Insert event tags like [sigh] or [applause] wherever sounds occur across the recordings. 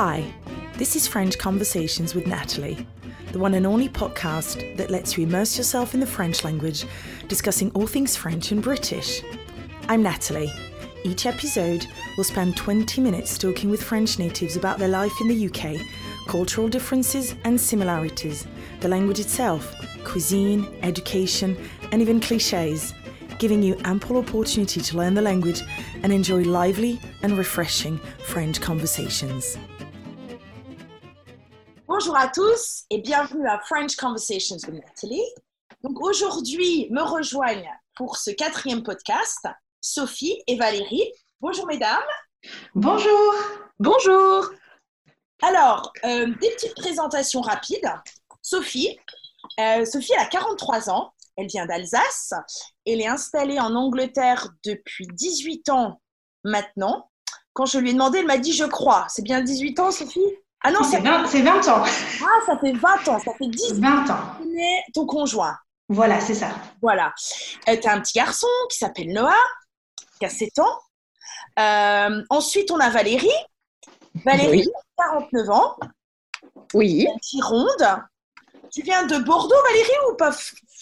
Hi, this is French Conversations with Natalie, the one and only podcast that lets you immerse yourself in the French language, discussing all things French and British. I'm Natalie. Each episode will spend 20 minutes talking with French natives about their life in the UK, cultural differences and similarities, the language itself, cuisine, education, and even cliches, giving you ample opportunity to learn the language and enjoy lively and refreshing French conversations. Bonjour à tous et bienvenue à French Conversations with Nathalie. Donc aujourd'hui, me rejoignent pour ce quatrième podcast Sophie et Valérie. Bonjour mesdames. Bonjour. Bonjour. Alors, euh, des petites présentations rapides. Sophie, euh, Sophie elle a 43 ans, elle vient d'Alsace, elle est installée en Angleterre depuis 18 ans maintenant. Quand je lui ai demandé, elle m'a dit je crois. C'est bien 18 ans, Sophie? Ah non, c'est 20, 20, ans. [laughs] Ah, ça fait 20 ans, ça fait 10 20 ans. ton conjoint. Voilà, c'est ça. Voilà. Euh, tu as un petit garçon qui s'appelle Noah, qui a 7 ans. Euh, ensuite, on a Valérie. Valérie, Oui. 49 ans, Oui, qui ronde. Tu viens de Bordeaux, Valérie, ou pas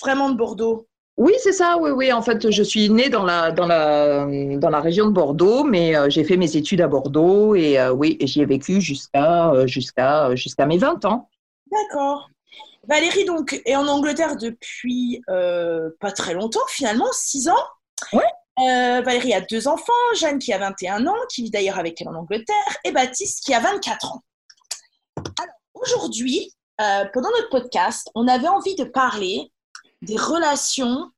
vraiment de Bordeaux? Oui, c'est ça. Oui, oui. En fait, je suis née dans la dans la dans la région de Bordeaux, mais euh, j'ai fait mes études à Bordeaux et euh, oui, j'y ai vécu jusqu'à euh, jusqu'à jusqu'à mes 20 ans. D'accord. Valérie, donc, est en Angleterre depuis pas très longtemps, finalement, 6 ans. Euh, Valérie a deux enfants, Jeanne qui a 21 ans, qui vit d'ailleurs avec elle en Angleterre, et Baptiste qui a 24 ans. Alors, aujourd'hui, pendant notre podcast, on avait envie de parler des relations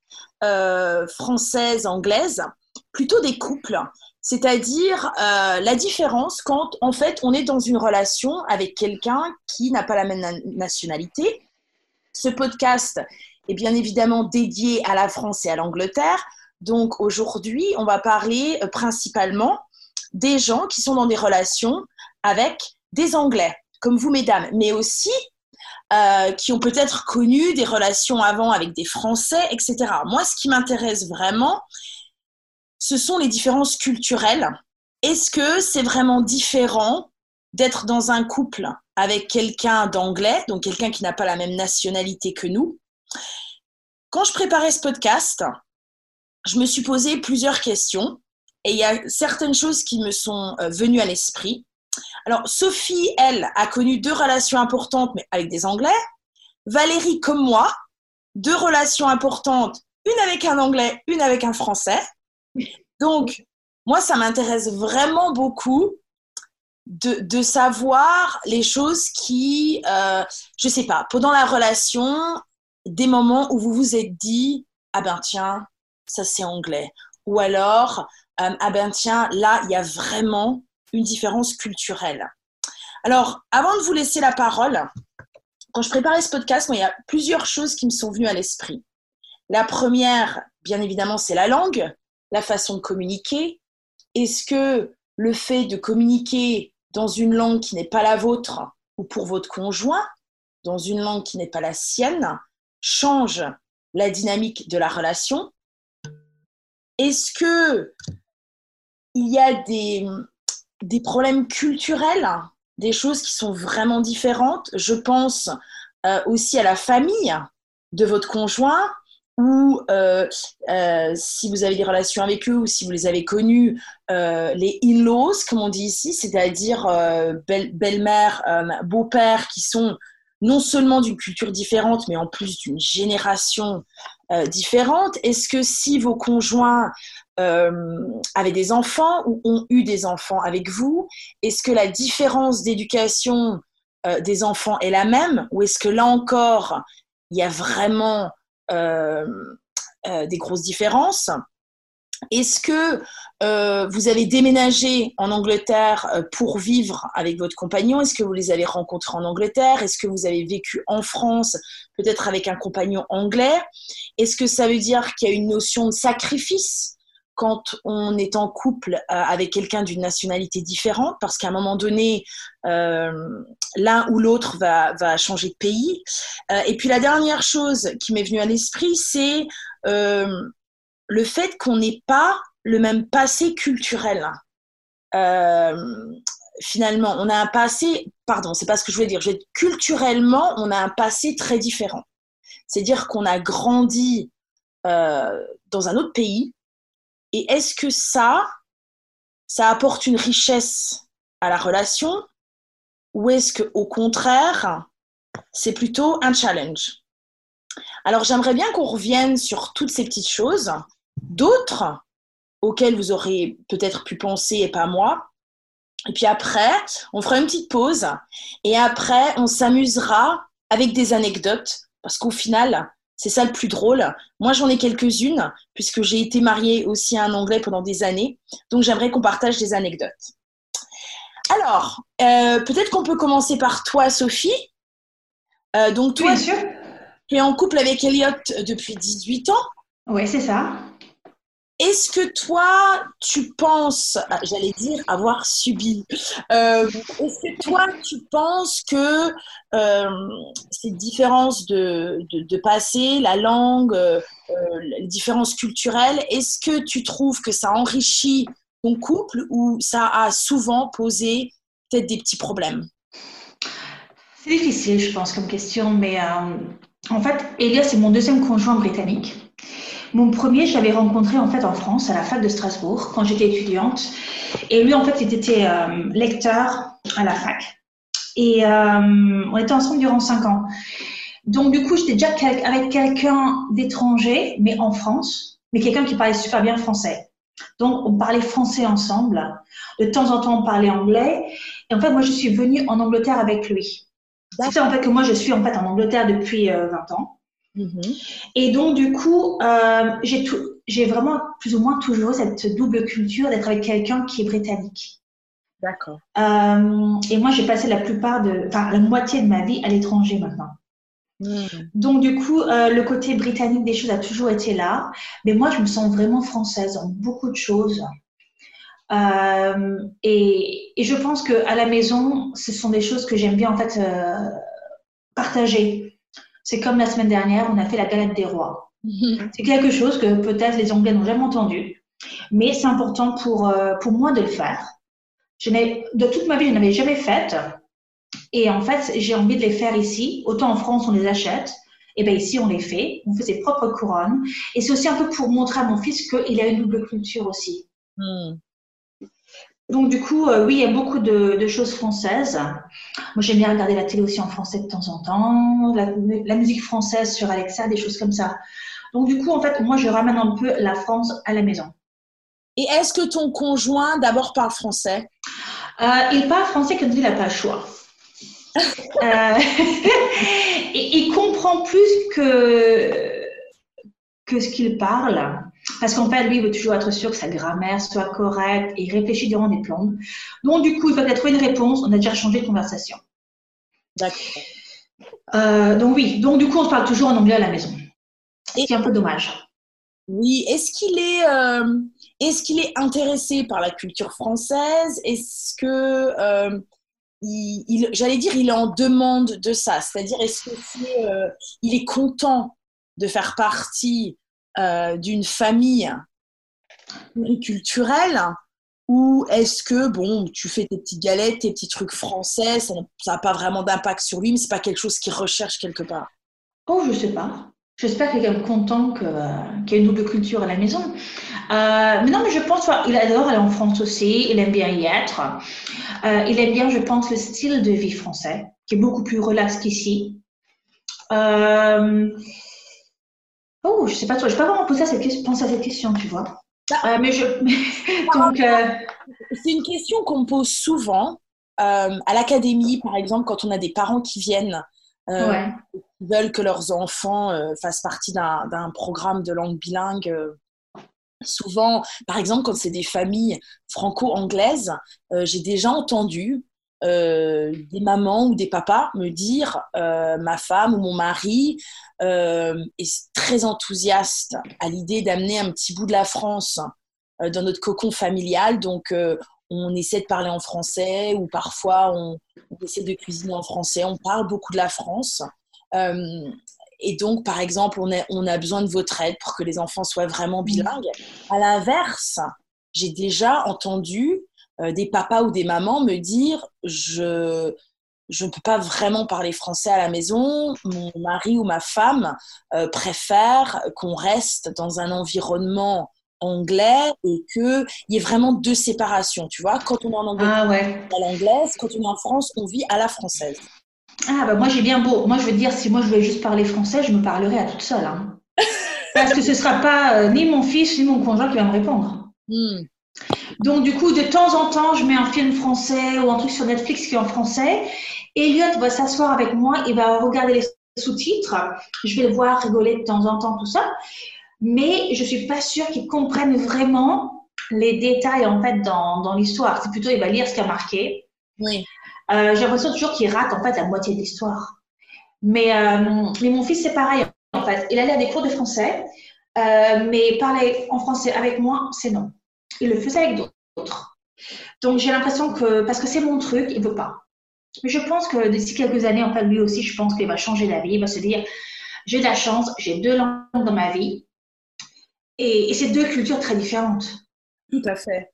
euh, françaises, anglaises, plutôt des couples, c'est-à-dire euh, la différence quand en fait on est dans une relation avec quelqu'un qui n'a pas la même na- nationalité. Ce podcast est bien évidemment dédié à la France et à l'Angleterre. Donc aujourd'hui, on va parler euh, principalement des gens qui sont dans des relations avec des Anglais, comme vous, mesdames, mais aussi euh, qui ont peut-être connu des relations avant avec des Français, etc. Moi, ce qui m'intéresse vraiment, ce sont les différences culturelles. Est-ce que c'est vraiment différent d'être dans un couple avec quelqu'un d'anglais, donc quelqu'un qui n'a pas la même nationalité que nous? Quand je préparais ce podcast, je me suis posé plusieurs questions et il y a certaines choses qui me sont euh, venues à l'esprit. Alors, Sophie, elle, a connu deux relations importantes, mais avec des Anglais. Valérie, comme moi, deux relations importantes, une avec un Anglais, une avec un Français. Donc, moi, ça m'intéresse vraiment beaucoup de, de savoir les choses qui, euh, je sais pas, pendant la relation, des moments où vous vous êtes dit, ah ben tiens, ça c'est anglais. Ou alors, euh, ah ben tiens, là, il y a vraiment une différence culturelle. Alors, avant de vous laisser la parole, quand je préparais ce podcast, il y a plusieurs choses qui me sont venues à l'esprit. La première, bien évidemment, c'est la langue, la façon de communiquer. Est-ce que le fait de communiquer dans une langue qui n'est pas la vôtre ou pour votre conjoint, dans une langue qui n'est pas la sienne, change la dynamique de la relation? Est-ce que il y a des, des problèmes culturels, des choses qui sont vraiment différentes. Je pense euh, aussi à la famille de votre conjoint ou euh, euh, si vous avez des relations avec eux ou si vous les avez connus, les in-laws, comme on dit ici, c'est-à-dire belle- belle-mère, beau-père, qui sont non seulement d'une culture différente, mais en plus d'une génération euh, différente. Est-ce que si vos conjoints euh, avaient des enfants ou ont eu des enfants avec vous, est-ce que la différence d'éducation euh, des enfants est la même ou est-ce que là encore, il y a vraiment des grosses différences? Est-ce que euh, vous avez déménagé en Angleterre euh, pour vivre avec votre compagnon? Est-ce que vous les avez rencontrés en Angleterre? Est-ce que vous avez vécu en France, peut-être avec un compagnon anglais? Est-ce que ça veut dire qu'il y a une notion de sacrifice quand on est en couple euh, avec quelqu'un d'une nationalité différente? Parce qu'à un moment donné, euh, l'un ou l'autre va, va changer de pays. Euh, et puis la dernière chose qui m'est venue à l'esprit, c'est euh, le fait qu'on n'ait pas le même passé culturel. Euh, finalement, on a un passé, pardon, c'est pas ce que je voulais dire, culturellement, on a un passé très différent. C'est-à-dire qu'on a grandi euh, dans un autre pays, et est-ce que ça, ça apporte une richesse à la relation, ou est-ce que au contraire, c'est plutôt un challenge? Alors j'aimerais bien qu'on revienne sur toutes ces petites choses, d'autres auxquelles vous aurez peut-être pu penser et pas moi, et puis après, on fera une petite pause. Et après, on s'amusera avec des anecdotes. Parce qu'au final, c'est ça le plus drôle. Moi, j'en ai quelques-unes, puisque j'ai été mariée aussi à un Anglais pendant des années. Donc, j'aimerais qu'on partage des anecdotes. Alors, euh, peut-être qu'on peut commencer par toi, Sophie. Euh, donc, toi, tu es en couple avec Elliot depuis 18 ans. Oui, c'est ça. Est-ce que toi, tu penses, ah, j'allais dire avoir subi, euh, est-ce que toi, tu penses que euh, ces différences de, passé, la langue, euh, les différences culturelles, est-ce que tu trouves que ça enrichit ton couple ou ça a souvent posé peut-être des petits problèmes? C'est difficile, je pense, comme question, mais en fait, Elias, c'est mon deuxième conjoint britannique. Mon premier, je l'avais rencontré en fait en France, à la fac de Strasbourg, quand j'étais étudiante. Et lui, en fait, il était euh, lecteur à la fac. Et euh, on était ensemble durant cinq ans. Donc, du coup, j'étais déjà avec quelqu'un d'étranger, mais en France, mais quelqu'un qui parlait super bien français. Donc, on parlait français ensemble. De temps en temps, on parlait anglais. Et en fait, moi, je suis venue en Angleterre avec lui. C'est en fait que moi, je suis en fait en Angleterre depuis 20 euh, ans. Mm-hmm. Et donc, du coup, euh, j'ai vraiment plus ou moins toujours cette double culture d'être avec quelqu'un qui est britannique. D'accord. Euh, et moi, j'ai passé la plupart de, enfin, la moitié de ma vie à l'étranger maintenant. Mm. Donc, du coup, euh, le côté britannique des choses a toujours été là. Mais moi, je me sens vraiment française dans beaucoup de choses. et, et, je pense qu'à la maison, ce sont des choses que j'aime bien en fait partager. C'est comme la semaine dernière, on a fait la galette des rois. C'est quelque chose que peut-être les Anglais n'ont jamais entendu, mais c'est important pour, euh, pour moi de le faire. Je de toute ma vie, je n'avais jamais fait. Et en fait, j'ai envie de les faire ici. Autant en France, on les achète. Et bien ici, on les fait. On fait ses propres couronnes. Et c'est aussi un peu pour montrer à mon fils qu'il a une double culture aussi. Hmm. Donc, du coup, euh, oui, il y a beaucoup de, choses françaises. Moi, j'aime bien regarder la télé aussi en français de temps en temps, la, musique française sur Alexa, des choses comme ça. Donc, du coup, en fait, moi, je ramène un peu la France à la maison. Et est-ce que ton conjoint d'abord parle français? Euh, Il parle français comme il n'a pas le choix. [laughs] euh, [laughs] et il comprend plus que, que ce qu'il parle. Parce qu'en fait, lui, il veut toujours être sûr que sa grammaire soit correcte et il réfléchit durant des plombes. Donc, du coup, il faut a trouvé une réponse, on a déjà changé de conversation. D'accord. Euh, donc, oui. Donc, du coup, on se parle toujours en anglais à la maison. Ce qui est un peu dommage. Oui. Est-ce qu'il est, euh, est-ce qu'il est intéressé par la culture française? Est-ce que. Euh, il, j'allais dire, il est en demande de ça? C'est-à-dire, est-ce qu'il est content de faire partie euh, d'une famille culturelle ou est-ce que, bon, tu fais tes petites galettes, tes petits trucs français, ça n'a pas vraiment d'impact sur lui, mais c'est pas quelque chose qu'il recherche quelque part? Oh, je sais pas. J'espère qu'il est content qu'il y ait une double culture à la maison. Euh, mais non, mais je pense qu'il adore aller en France aussi, il aime bien y être. Euh, il aime bien, je pense, le style de vie français, qui est beaucoup plus relax qu'ici. Euh, Oh, je sais pas trop. Je vais pas vraiment poser cette question, penser à cette question, tu vois. Ah. Euh, mais je. [laughs] Donc. Euh, c'est une question qu'on me pose souvent euh, à l'académie, par exemple, quand on a des parents qui viennent. qui veulent que leurs enfants fassent partie d'un programme de langue bilingue. souvent, par exemple, quand c'est des familles franco-anglaises, j'ai déjà entendu euh, des mamans ou des papas me dire euh, ma femme ou mon mari euh, est très enthousiaste à l'idée d'amener un petit bout de la France dans notre cocon familial. Donc, on essaie de parler en français ou parfois on, essaie de cuisiner en français. On parle beaucoup de la France. et donc, par exemple, on a, on a besoin de votre aide pour que les enfants soient vraiment bilingues. À l'inverse, j'ai déjà entendu des papas ou des mamans me dire je je ne peux pas vraiment parler français à la maison. Mon mari ou ma femme préfère qu'on reste dans un environnement anglais et qu'il y ait vraiment deux séparations. Tu vois, quand on est en anglais, ah, ouais. à l'anglaise, quand on est en France, on vit à la française. Ah, bah moi j'ai bien beau. Moi je veux dire, si moi je voulais juste parler français, je me parlerais à toute seule. Hein. [laughs] Parce que ce ne sera pas euh, ni mon fils ni mon conjoint qui va me répondre. Hmm. Donc du coup, de temps en temps, je mets un film français ou un truc sur Netflix qui est en français. Elliot va s'asseoir avec moi, il va regarder les sous-titres. Je vais le voir rigoler de temps en temps, tout ça mais je suis pas sûre qu'ils comprennent vraiment les détails en fait dans, dans l'histoire. C'est plutôt il va lire ce qui a marqué. Oui. Euh, j'ai l'impression toujours qu'il rate en fait la moitié de l'histoire. Mais, euh, mais mon fils c'est pareil en fait. Il allait à des cours de français, euh, mais parler en français avec moi c'est non. Il le faisait avec d'autres. Donc j'ai l'impression que parce que c'est mon truc, il veut pas. Mais je pense que d'ici quelques années, en fait, lui aussi, je pense qu'il va changer d'avis. Il va se dire, j'ai de la chance, j'ai deux langues dans ma vie. Et, c'est deux cultures très différentes. Tout à fait.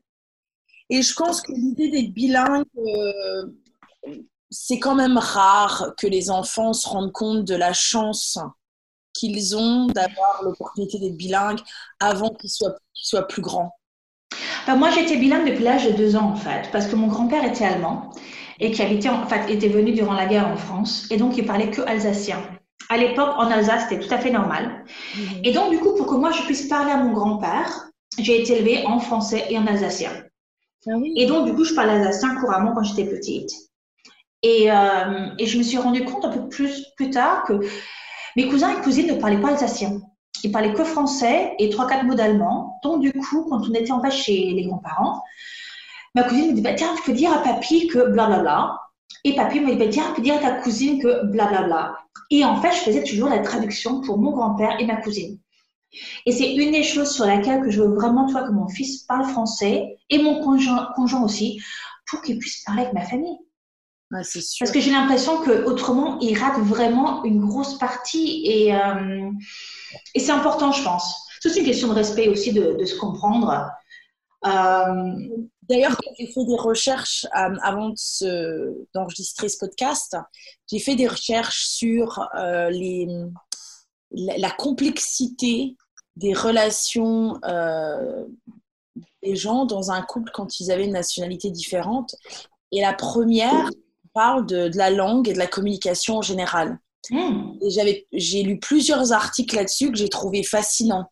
Et je pense que l'idée d'être bilingue, euh, c'est quand même rare que les enfants se rendent compte de la chance qu'ils ont d'avoir l'opportunité d'être bilingue avant qu'ils soient, plus grands. Ben, moi, j'étais bilingue depuis l'âge de deux ans, en fait, parce que mon grand-père était allemand et qui habitait, en fait, était venu durant la guerre en France, et donc il parlait que alsacien à l'époque, en Alsace, c'était tout à fait normal. Mhm. Et donc, du coup, pour que moi, je puisse parler à mon grand-père, j'ai été élevée en français et en alsacien. Ah et donc, du coup, je parle alsacien couramment quand j'étais petite. Et, euh, et, je me suis rendu compte un peu plus, plus tard que mes cousins et cousines ne parlaient pas alsacien. Ils parlaient que français et trois, quatre mots d'allemand. Donc, du coup, quand on était en bas chez les grands-parents, ma cousine me dit bah, Tiens, tu peux dire à papy que blablabla. Et papy me dit bah, Tiens, tu peux dire à ta cousine que blablabla. Et en fait, je faisais toujours la traduction pour mon grand-père et ma cousine. Et c'est une des choses sur laquelle que je veux vraiment, toi, que mon fils parle français et mon conjoint aussi, pour qu'il puisse parler avec ma famille. C'est sûr. Parce que j'ai l'impression que autrement, il rate vraiment une grosse partie et, euh, et c'est important, je pense. C'est une question de respect aussi, de, de se comprendre. Euh, D'ailleurs, quand j'ai fait des recherches euh, avant d'enregistrer ce podcast, j'ai fait des recherches sur euh, les, la, complexité des relations des gens dans un couple quand ils avaient une nationalité différente. Et la première parle de, de la langue et de la communication en général. J'avais, j'ai lu plusieurs articles là-dessus que j'ai trouvé fascinants.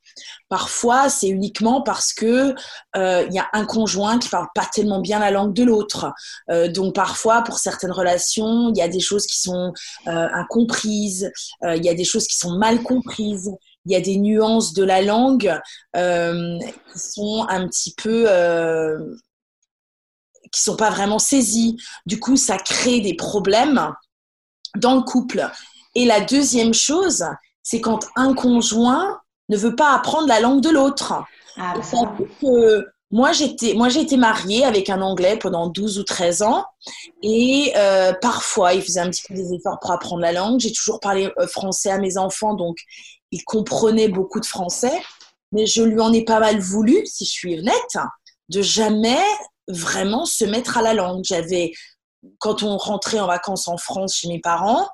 Parfois, c'est uniquement parce que euh, il y a un conjoint qui parle pas tellement bien la langue de l'autre. Euh, donc parfois, pour certaines relations, il y a des choses qui sont euh, incomprises, il y a des choses qui sont mal comprises. Il y a des nuances de la langue qui sont un petit peu qui sont pas vraiment saisies. Du coup, ça crée des problèmes dans le couple. Et la deuxième chose, c'est quand un conjoint ne veut pas apprendre la langue de l'autre. Ah, moi, j'étais, moi, j'ai été mariée avec un Anglais pendant 12 ou 13 ans. Et euh, parfois, il faisait un petit peu des efforts pour apprendre la langue. J'ai toujours parlé euh, français à mes enfants, donc il comprenait beaucoup de français. Mais je lui en ai pas mal voulu, si je suis honnête, de jamais vraiment se mettre à la langue. J'avais quand on rentrait en vacances en France chez mes parents,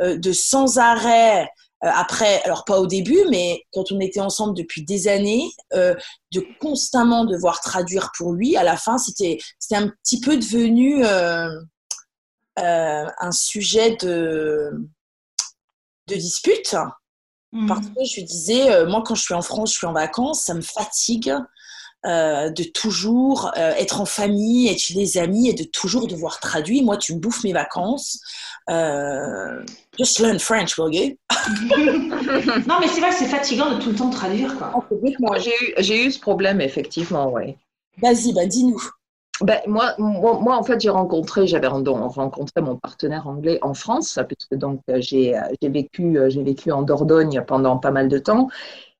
euh, de sans arrêt, euh, après, alors pas au début, mais quand on était ensemble depuis des années, euh, de constamment devoir traduire pour lui, à la fin, c'était un petit peu devenu un sujet de, de dispute. Mmh. Parce que je lui disais, moi quand je suis en France, je suis en vacances, ça me fatigue euh, de toujours euh, être en famille, être chez des amis et de toujours devoir traduire. Moi, tu me bouffes mes vacances. Euh, just learn French, will [laughs] you? non, mais c'est vrai que c'est fatigant de tout le temps traduire. Quoi. J'ai eu, ce problème, effectivement, oui. Vas-y, bah, dis-nous. Ben, moi, moi, en fait, j'ai rencontré, j'avais rencontré mon partenaire anglais en France, puisque donc j'ai vécu, j'ai vécu en Dordogne pendant pas mal de temps.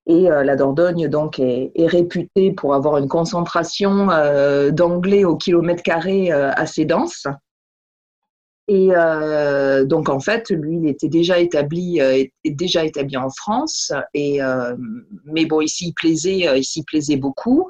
Et euh, la Dordogne donc est, réputée pour avoir une concentration euh, d'anglais au kilomètre carré euh, assez dense. Et donc en fait, lui, il était déjà établi, déjà établi en France. Et mais bon, ici, il plaisait, ici, plaisait beaucoup.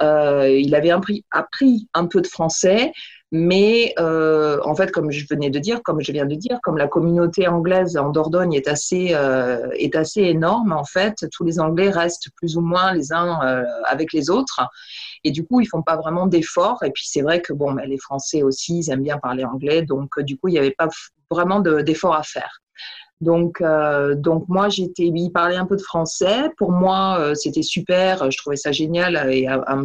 il avait appris, un peu de français, mais euh, en fait, comme je venais de dire, comme je viens de dire, comme la communauté anglaise en Dordogne est assez, euh, est assez énorme, en fait, tous les Anglais restent plus ou moins les uns euh, avec les autres. Et du coup, ils font pas vraiment d'efforts. Et puis, c'est vrai que bon, ben, les Français aussi, ils aiment bien parler anglais. Donc, du coup, il n'y avait pas vraiment d'efforts à faire. Donc, euh, donc moi, j'étais, il parlait un peu de français. Pour moi, euh, c'était super. Je trouvais ça génial et euh,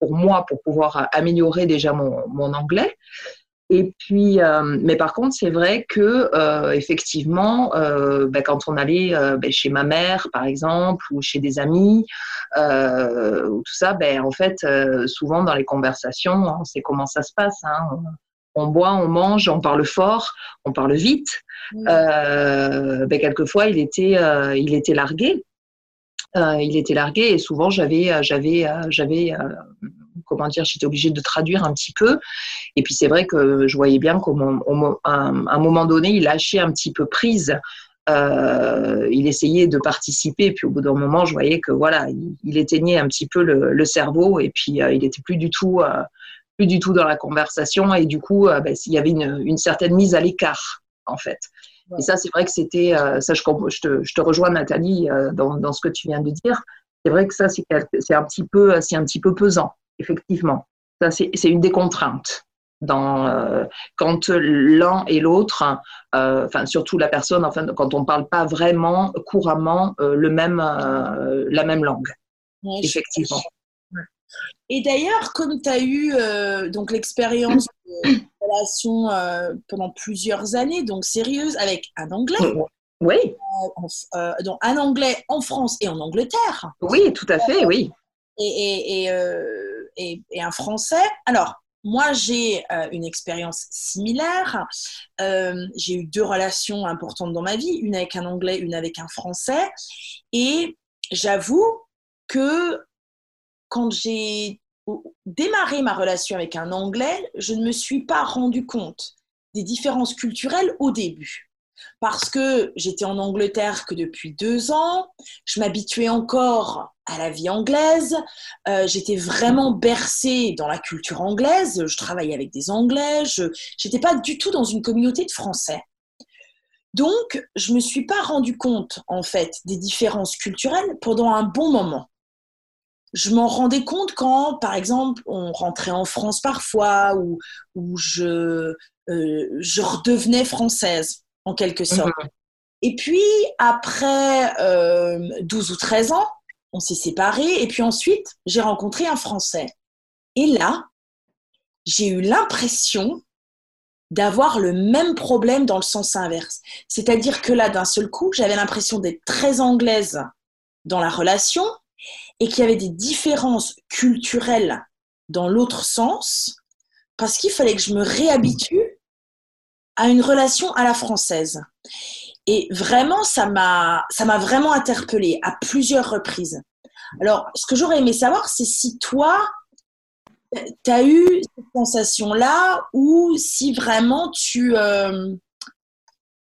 pour moi, pour pouvoir améliorer déjà mon, anglais. Et puis, mais par contre, c'est vrai que effectivement, ben, quand on allait ben, chez ma mère, par exemple, ou chez des amis, ou tout ça, ben, en fait, souvent dans les conversations, on sait comment ça se passe. Hein, boit, on mange, on parle fort, on parle vite. Euh, ben, quelquefois, il était, euh, il était largué. Euh, il était largué et souvent j'avais, j'avais, j'avais, comment dire, j'étais obligée de traduire un petit peu. Et puis c'est vrai que je voyais bien qu'à un, moment donné, il lâchait un petit peu prise. il essayait de participer, et puis au bout d'un moment, je voyais que voilà, il, éteignait un petit peu le, cerveau, et puis il n'était plus du tout, plus du tout dans la conversation, et du coup, ben, il y avait une, une certaine mise à l'écart en fait. Et ça, c'est vrai que c'était, euh, ça, je, te, je, te, rejoins, Nathalie, euh, dans, dans, ce que tu viens de dire. C'est vrai que ça, c'est un petit peu, c'est un petit peu pesant, effectivement. Ça, c'est une des contraintes. Dans, euh, quand l'un et l'autre, enfin surtout la personne, enfin quand on ne parle pas vraiment couramment le même, la même langue, effectivement. Et d'ailleurs, comme tu as eu donc l'expérience [clears throat] de relation euh, pendant plusieurs années, donc sérieuse, avec un Anglais. Oui. Euh, euh, donc un Anglais en France et en Angleterre. Oui, tout à fait, oui. Et, et, et, et un Français. Alors, moi, j'ai une expérience similaire. j'ai eu deux relations importantes dans ma vie, une avec un Anglais, une avec un Français. Et j'avoue que quand j'ai démarrer ma relation avec un Anglais, je ne me suis pas rendu compte des différences culturelles au début. Parce que j'étais en Angleterre que depuis deux ans, je m'habituais encore à la vie anglaise, euh, j'étais vraiment bercée dans la culture anglaise, je travaillais avec des Anglais, je n'étais pas du tout dans une communauté de Français. Donc, je ne me suis pas rendu compte, en fait, des différences culturelles pendant un bon moment je m'en rendais compte quand, par exemple, on rentrait en France parfois ou, ou je, euh, je redevenais française, en quelque sorte. Mhm. Et puis, après 12 euh, ou 13 ans, on s'est séparés et puis ensuite, j'ai rencontré un Français. Et là, j'ai eu l'impression d'avoir le même problème dans le sens inverse. C'est-à-dire que là, d'un seul coup, j'avais l'impression d'être très anglaise dans la relation et qu'il y avait des différences culturelles dans l'autre sens, parce qu'il fallait que je me réhabitue à une relation à la française. Et vraiment, ça m'a, ça m'a vraiment interpellée à plusieurs reprises. Alors, ce que j'aurais aimé savoir, c'est si toi, tu as eu cette sensation-là ou si vraiment tu, euh,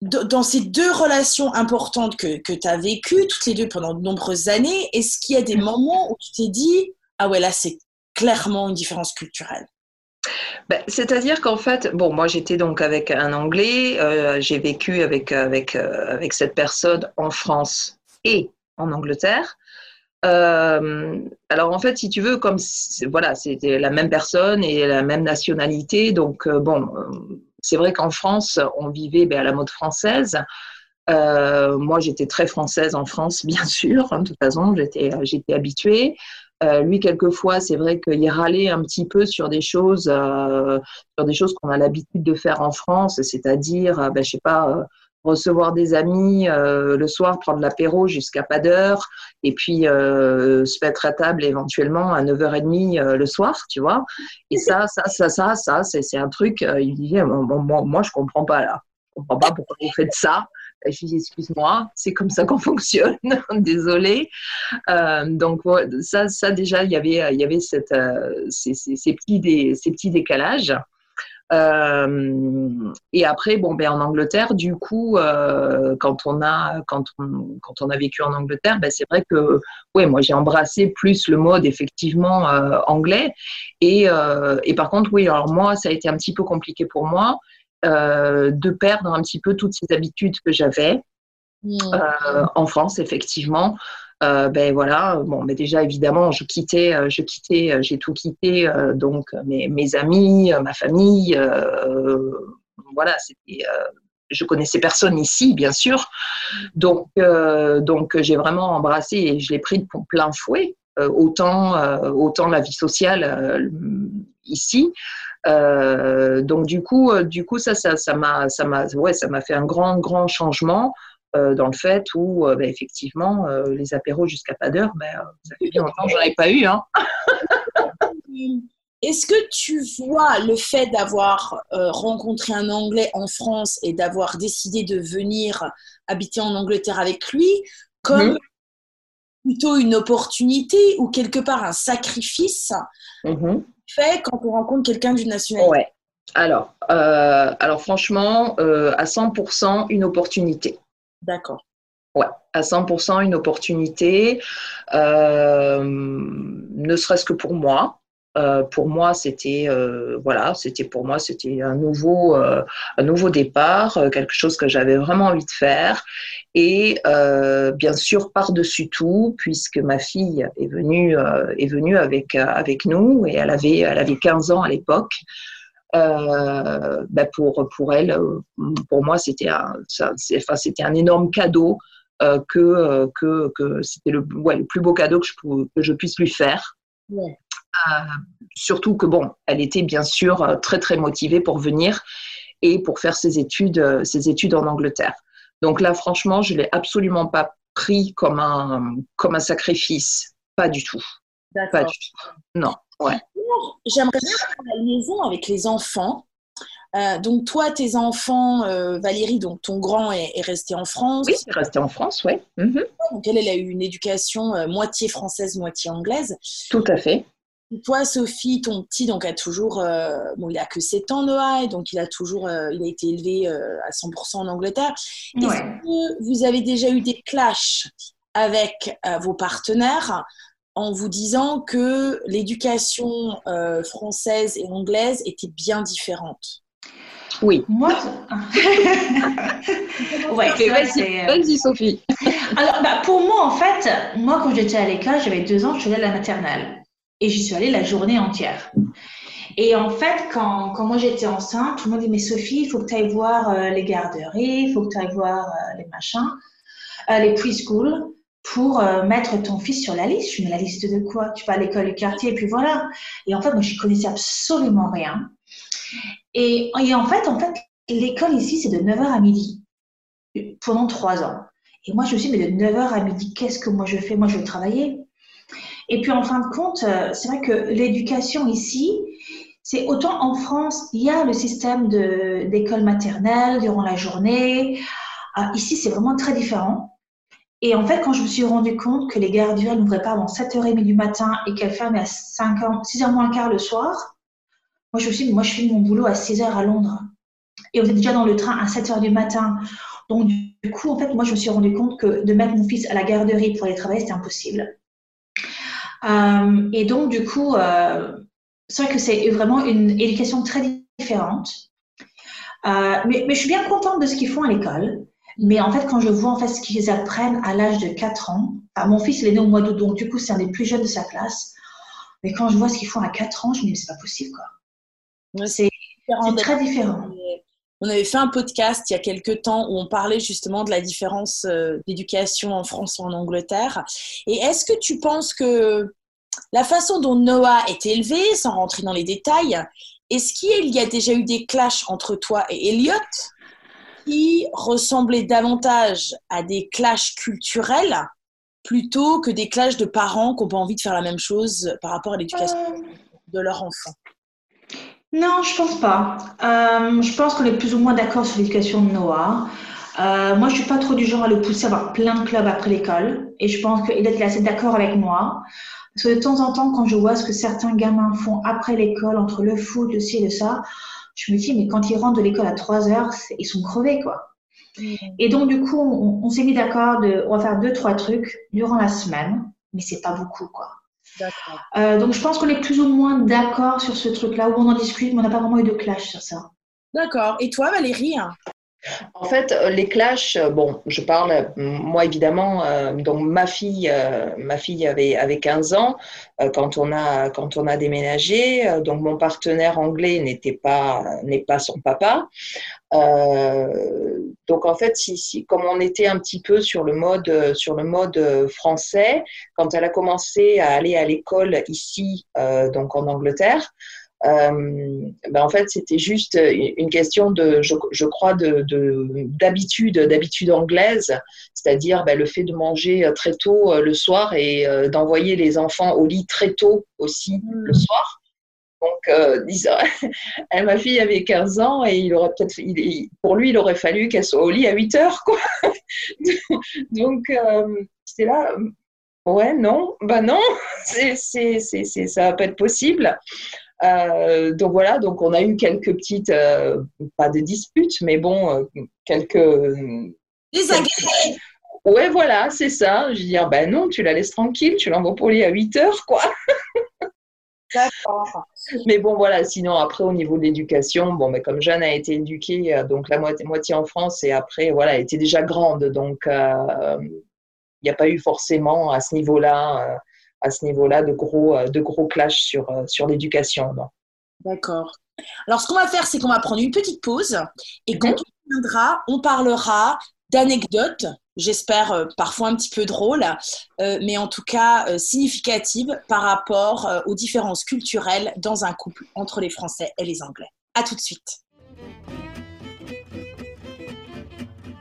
dans ces deux relations importantes que, que tu as vécues, toutes les deux pendant de nombreuses années, est-ce qu'il y a des moments où tu t'es dit, ah ouais, là, c'est clairement une différence culturelle? Ben, C'est-à-dire qu'en fait, bon, moi j'étais donc avec un Anglais, euh, j'ai vécu avec, avec, euh, avec cette personne en France et en Angleterre. Euh, alors en fait, si tu veux, comme voilà, c'était la même personne et la même nationalité, donc bon, c'est vrai qu'en France, on vivait ben, à la mode française. Euh, moi, j'étais très française en France, [laughs] bien sûr. Hein, de toute façon, j'étais, j'étais habituée. Euh, lui, quelquefois, c'est vrai qu'il râlait un petit peu sur des choses, euh, choses qu'on a l'habitude de faire en France, c'est-à-dire, ben, je sais pas, recevoir des amis euh, le soir, prendre l'apéro jusqu'à pas d'heure, et puis euh, se mettre à table éventuellement à 9h30 euh, le soir, tu vois. Et ça, ça, ça, ça, ça, c'est un truc, il dit, moi, moi, je comprends pas là. Je comprends pas pourquoi vous faites ça. Je dis, excuse-moi, c'est comme ça qu'on [laughs] fonctionne, désolé. donc, ça, ça, déjà, il y avait, y avait cette, ces, petits ces petits décalages. Euh, et après, bon, ben, en Angleterre, du coup, euh, quand, on a, quand, on, quand on a vécu en Angleterre, ben, c'est vrai que ouais, moi, j'ai embrassé plus le mode effectivement euh, anglais. Et, et, par contre, oui, alors moi, ça a été un petit peu compliqué pour moi de perdre un petit peu toutes ces habitudes que j'avais. Mmh. en France, effectivement, euh, ben voilà, bon, mais déjà évidemment, je quittais, euh, je quittais, euh, j'ai tout quitté, donc mes, amis, ma famille, voilà, c'était je connaissais personne ici, bien sûr. Donc, donc j'ai vraiment embrassé et je l'ai pris de plein fouet, autant, autant la vie sociale ici. donc du coup, du coup, ça, ça, ça m'a, ça m'a, ouais, ça m'a fait un grand, grand changement. Euh, dans le fait où, euh, bah, effectivement, euh, les apéros jusqu'à pas d'heure, bah, ça fait bien longtemps que j'en ai pas eu. Hein. [laughs] Est-ce que tu vois le fait d'avoir rencontré un Anglais en France et d'avoir décidé de venir habiter en Angleterre avec lui comme plutôt une opportunité ou quelque part un sacrifice mm-hmm. fait quand on rencontre quelqu'un d'une nationalité? Ouais. Alors, alors franchement, à 100% une opportunité. D'accord. Ouais, à 100% une opportunité, euh, ne serait-ce que pour moi. Euh, pour moi, c'était euh, voilà, c'était pour moi, c'était un nouveau, un nouveau départ, quelque chose que j'avais vraiment envie de faire. Et bien sûr, par-dessus tout, puisque ma fille est venue, est venue avec avec nous et elle avait, elle avait 15 ans à l'époque. Euh, bah, pour, pour elle, euh, pour moi, c'était un, enfin, c'était un énorme cadeau euh, que, que, que c'était le, ouais, le plus beau cadeau que je, que je puisse lui faire. surtout que, bon, elle était bien sûr très, très motivée pour venir et pour faire ses études, ses études en Angleterre. Donc là, franchement, je ne l'ai absolument pas pris comme un, comme un sacrifice. Pas du tout. Pas du tout. Non. Ouais. J'aimerais bien faire la liaison avec les enfants. Euh, donc toi, tes enfants, euh, Valérie, donc ton grand est, resté en France. Oui, est resté en France, oui. Mhm. Donc elle, elle, a eu une éducation euh, moitié française, moitié anglaise. Tout à fait. toi, Sophie, ton petit, donc a toujours, bon, il a que 7 ans, Noah, donc il a toujours, il a été élevé à 100% en Angleterre. Est-ce que vous avez déjà eu des clashs avec vos partenaires? En vous disant que l'éducation euh, française et anglaise était bien différente. Oui. Moi, [laughs] ouais, euh, vas-y, Sophie. Alors, bah, pour moi, en fait, moi, quand j'étais à l'école, j'avais deux ans, je suis allée à la maternelle. Et j'y suis allée la journée entière. Et en fait, quand, quand moi j'étais enceinte, tout le monde dit Mais Sophie, il faut que tu ailles voir euh, les garderies, il faut que tu ailles voir les machins, les preschool pour euh, mettre ton fils sur la liste. Je suis la liste de quoi? Tu vas à l'école du quartier et puis voilà. Et en fait, moi, je connaissais absolument rien. Et, en fait, en fait, l'école ici, c'est de 9h à midi pendant trois ans. Et moi, je me suis dit, mais de 9h à midi, qu'est-ce que moi je fais? Moi, je vais travailler. Et puis, en fin de compte, euh, c'est vrai que l'éducation ici, c'est autant en France, il y a le système d'école maternelle durant la journée. Ah, ici, c'est vraiment très différent. Et en fait, quand je me suis rendu compte que les garderies n'ouvraient pas avant 7h30 du matin et qu'elles fermaient à 5 6h moins quart le soir, moi je me suis dit, moi je fais mon boulot à 6h à Londres. Et on est déjà dans le train à 7h du matin. Donc du coup, en fait, moi je me suis rendu compte que de mettre mon fils à la garderie pour aller travailler, c'était impossible. Euh, et donc du coup, euh, c'est vrai que c'est vraiment une éducation très différente. Euh, mais, je suis bien contente de ce qu'ils font à l'école. Mais en fait, quand je vois en fait ce qu'ils apprennent à l'âge de 4 ans, mon fils il est né au mois d'août, donc du coup c'est un des plus jeunes de sa classe. Mais quand je vois ce qu'ils font à 4 ans, je me dis c'est pas possible quoi. c'est très différent. On avait fait un podcast il y a quelques temps où on parlait justement de la différence euh, d'éducation en France et en Angleterre. Et est-ce que tu penses que la façon dont Noah est élevé, sans rentrer dans les détails, est-ce qu'il y a déjà eu des clashs entre toi et Elliot? Qui ressemblaient davantage à des clashs culturels plutôt que des clashs de parents qui n'ont pas envie de faire la même chose par rapport à l'éducation euh. de leur enfant Non, je pense pas. Euh, je pense qu'on est plus ou moins d'accord sur l'éducation de Noah. Euh, moi, je suis pas trop du genre à le pousser à avoir plein de clubs après l'école. Et je pense qu'il est assez d'accord avec moi. Parce que de temps en temps, quand je vois ce que certains gamins font après l'école, entre le foot, le ci et le ça, je me dis, mais quand ils rentrent de l'école à 3 heures, ils sont crevés, quoi. Et donc, du coup, on, s'est mis d'accord de, on va faire deux, trois trucs durant la semaine, mais c'est pas beaucoup, quoi. Euh, donc, je pense qu'on est plus ou moins d'accord sur ce truc-là, où on en discute, mais on n'a pas vraiment eu de clash sur ça. D'accord. Et toi, Valérie en fait, euh, les clashs, euh, bon, je parle, euh, moi évidemment, donc ma fille, ma fille avait, avait 15 ans quand, on a, quand on a déménagé, donc mon partenaire anglais n'était pas, n'est pas son papa. donc en fait, si, comme on était un petit peu sur le mode, sur le mode français, quand elle a commencé à aller à l'école ici, donc en Angleterre, euh, ben en fait, c'était juste une question de, je, je crois, d'habitude, de, d'habitude anglaise, c'est-à-dire ben, le fait de manger très tôt euh, le soir et euh, d'envoyer les enfants au lit très tôt aussi le mm. soir. Donc, disons, [laughs] ma fille avait 15 ans et il aurait peut-être, pour lui, il aurait fallu qu'elle soit au lit à 8 heures, quoi. [laughs] Donc, c'était là, ouais, non, bah non, [laughs] c'est, c'est, c'est, ça va pas être possible. Euh, donc voilà, donc on a eu quelques petites, euh, pas de disputes, mais bon, euh, quelques. Les agrès Ouais, voilà, c'est ça. Je veux dire, ben non, tu la laisses tranquille, tu l'envoies pour lui à 8 heures, quoi. [laughs] D'accord. Mais bon, voilà, sinon, après, au niveau de l'éducation, bon, mais comme Jeanne a été éduquée, donc la moitié, moitié en France, et après, voilà, elle était déjà grande, donc il n'y a pas eu forcément à ce niveau-là à ce niveau-là de gros, euh, de gros clashs sur, euh, sur l'éducation. D'accord. Alors, ce qu'on va faire, c'est qu'on va prendre une petite pause et quand on viendra, on parlera d'anecdotes, j'espère euh, parfois un petit peu drôles, mais en tout cas significatives par rapport aux différences culturelles dans un couple entre les Français et les Anglais. À tout de suite.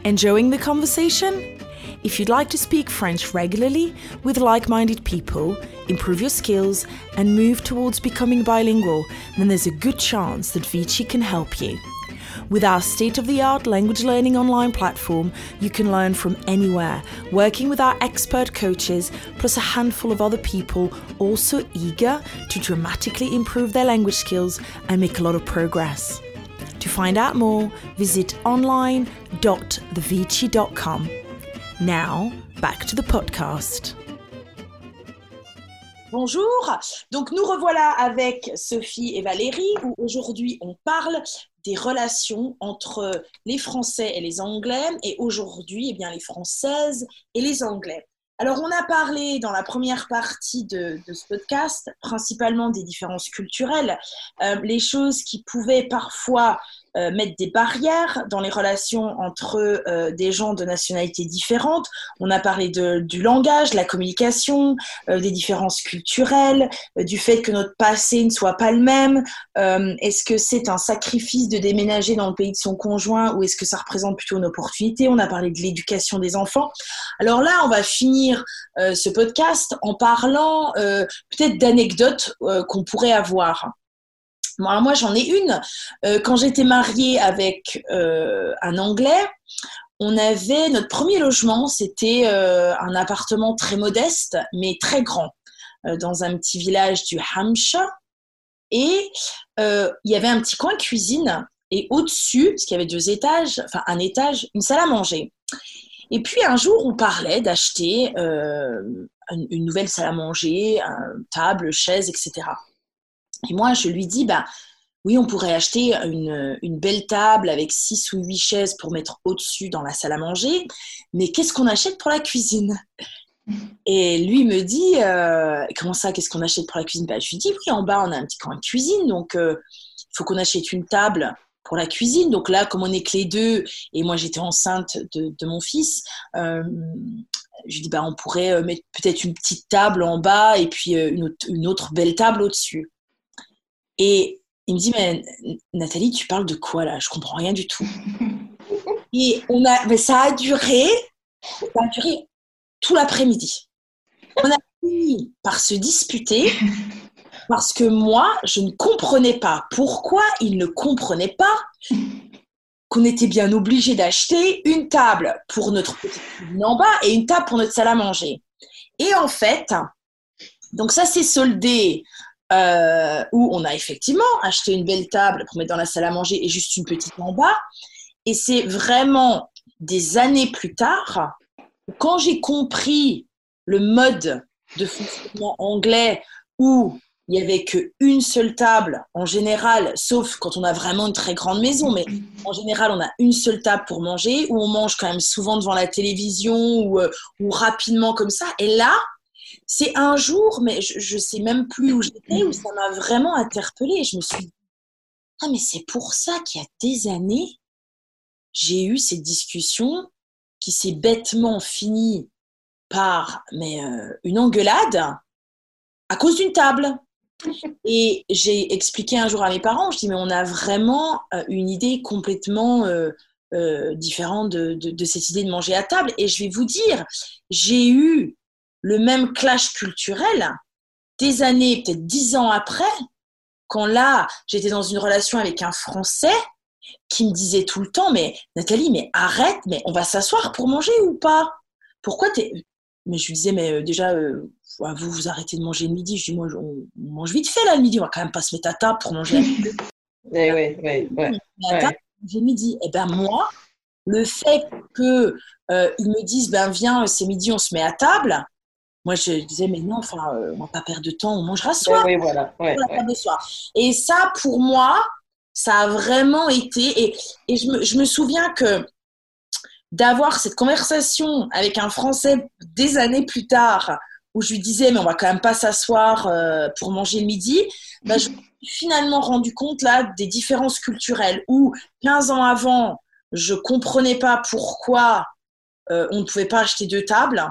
Enjoying the conversation? If you'd like to speak French regularly with like minded people, improve your skills, and move towards becoming bilingual, then there's a good chance that Vici can help you. With our state of the art language learning online platform, you can learn from anywhere, working with our expert coaches, plus a handful of other people also eager to dramatically improve their language skills and make a lot of progress. To find out more, visit online.thevici.com. Now, back to the podcast. Bonjour, donc nous revoilà avec Sophie et Valérie où aujourd'hui on parle des relations entre les Français et les Anglais et aujourd'hui eh bien les Françaises et les Anglais. Alors on a parlé dans la première partie de, ce podcast principalement des différences culturelles, euh, les choses qui pouvaient parfois euh, mettre des barrières dans les relations entre euh, des gens de nationalités différentes. On a parlé de, du langage, de la communication, euh, des différences culturelles, du fait que notre passé ne soit pas le même. est-ce que c'est un sacrifice de déménager dans le pays de son conjoint ou est-ce que ça représente plutôt une opportunité? On a parlé de l'éducation des enfants. Alors là, on va finir ce podcast en parlant peut-être d'anecdotes qu'on pourrait avoir moi, j'en ai une. Euh, quand j'étais mariée avec euh, un Anglais, on avait notre premier logement, c'était euh, un appartement très modeste, mais très grand, dans un petit village du Hampshire. Et il y avait un petit coin cuisine, et au-dessus, parce qu'il y avait deux étages, enfin un étage, une salle à manger. Et puis un jour, on parlait d'acheter une, nouvelle salle à manger, table, chaise, etc. Et moi, je lui dis, bah, oui, on pourrait acheter une, belle table avec six ou huit chaises pour mettre au-dessus dans la salle à manger, mais qu'est-ce qu'on achète pour la cuisine? Et lui me dit, euh, comment ça, qu'est-ce qu'on achète pour la cuisine? Bah, Je lui dis, oui, en bas, on a un petit coin de cuisine, donc euh, il faut qu'on achète une table pour la cuisine. Donc là, comme on est que les deux, et moi j'étais enceinte de, mon fils, euh, je dis, bah, on pourrait mettre peut-être une petite table en bas et puis une autre belle table au-dessus. Et il me dit, mais Nathalie, tu parles de quoi là? Je comprends rien du tout. [laughs] Et on a, mais ça a duré, ça a duré tout l'après-midi. On a fini par se disputer parce que moi, je ne comprenais pas pourquoi il ne comprenait pas qu'on était bien obligé d'acheter une table pour notre petite cuisine en bas et une table pour notre salle à manger. Et en fait, donc ça s'est soldé euh, où on a effectivement acheté une belle table pour mettre dans la salle à manger et juste une petite en bas. Et c'est vraiment des années plus tard, quand j'ai compris le mode de fonctionnement anglais où il n'y avait qu'une seule table en général, sauf quand on a vraiment une très grande maison, mais en général, on a une seule table pour manger, où on mange quand même souvent devant la télévision ou, euh, ou rapidement comme ça. Et là, c'est un jour, mais je ne sais même plus où j'étais, où ça m'a vraiment interpellée. Je me suis dit, ah, mais c'est pour ça qu'il y a des années, j'ai eu cette discussion qui s'est bêtement finie par mais, euh, une engueulade à cause d'une table. [laughs] Et j'ai expliqué un jour à mes parents, je dis, mais on a vraiment euh, une idée complètement euh, euh, différente de, de, cette idée de manger à table. Et je vais vous dire, j'ai eu le même clash culturel des années, peut-être dix ans après, quand là, j'étais dans une relation avec un Français qui me disait tout le temps, mais Nathalie, mais arrête, mais on va s'asseoir pour manger ou pas? Pourquoi t'es... Mais je lui disais, mais déjà, vous, vous arrêtez de manger le midi. Je dis, moi, on mange vite fait là le midi. On va quand même pas se mettre à table pour manger. oui, oui, oui. ouais. le midi. Et eh ben moi, le fait que euh, ils me disent, ben viens, c'est midi, on se met à table. Moi, je disais, mais non, enfin, euh, on va pas perdre de temps, on mangera soir. Voilà. Ouais. Et ça, pour moi, ça a vraiment été. Et, et je, me, je me souviens que d'avoir cette conversation avec un Français des années plus tard, où je lui disais, mais on va quand même pas s'asseoir euh, pour manger le midi, bah, je me suis finalement rendu compte là des différences culturelles où 15 ans avant, je comprenais pas pourquoi euh, on ne pouvait pas acheter deux tables.